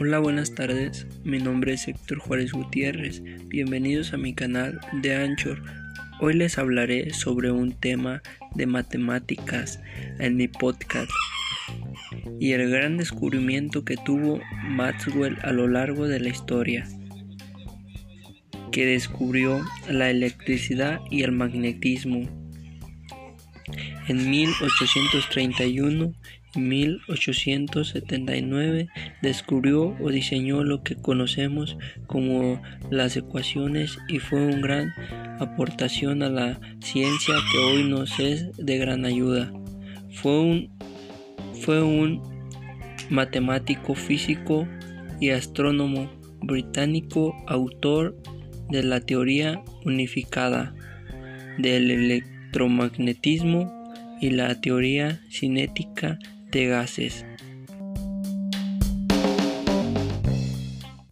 Hola, buenas tardes. Mi nombre es Héctor Juárez Gutiérrez. Bienvenidos a mi canal de Anchor. Hoy les hablaré sobre un tema de matemáticas en mi podcast y el gran descubrimiento que tuvo Maxwell a lo largo de la historia, que descubrió la electricidad y el magnetismo. En 1831 y 1879 descubrió o diseñó lo que conocemos como las ecuaciones y fue una gran aportación a la ciencia que hoy nos es de gran ayuda. Fue un, fue un matemático, físico y astrónomo británico, autor de la teoría unificada del electromagnetismo y la teoría cinética gases.